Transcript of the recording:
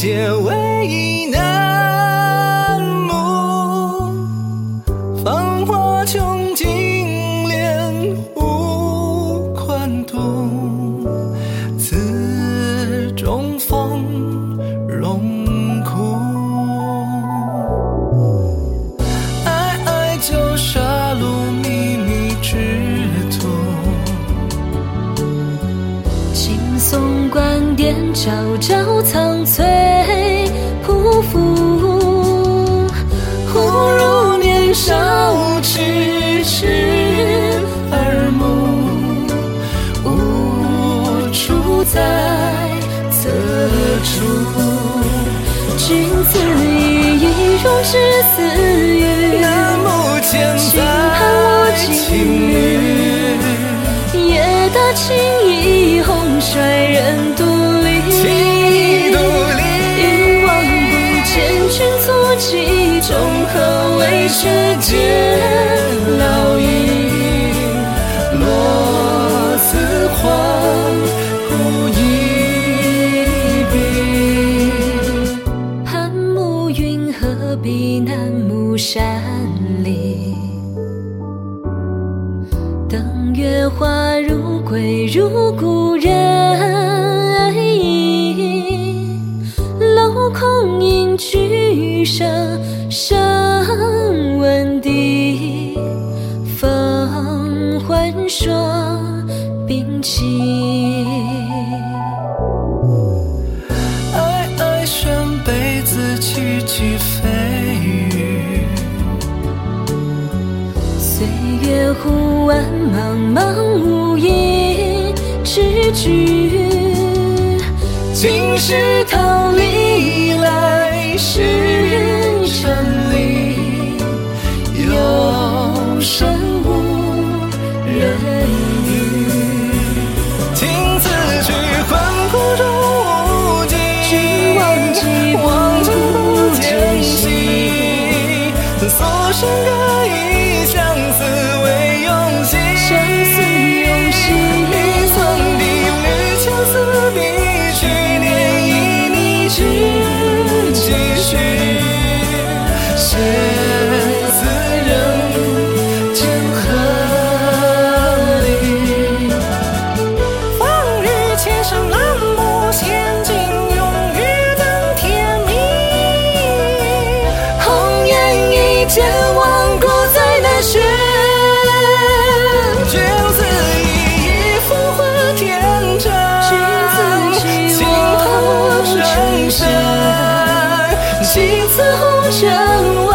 皆为一楠木，芳华穷尽，恋无宽度。此中风荣枯，爱爱就杀戮，秘密之途，情。朝朝苍翠匍匐，忽如年少痴痴耳目，无处在侧处。君子一意如之似玉，南目千轻盼我金缕，夜大情意衰人独立。一望不见君足迹，终何为世间老矣？落子黄胡一笔。寒暮云何必南木山里？等月花如归如故人声声闻笛，风唤霜冰起。哀哀悬杯子，萋萋飞语。岁月忽晚，茫茫无垠之举。今世桃李，人语。听此曲，魂魄中无际，君忘记望尘不不见见兮兮。所剩歌以相思为用心，相思用心一寸地绿，相思笔去，念以你知几许？生，心红尘。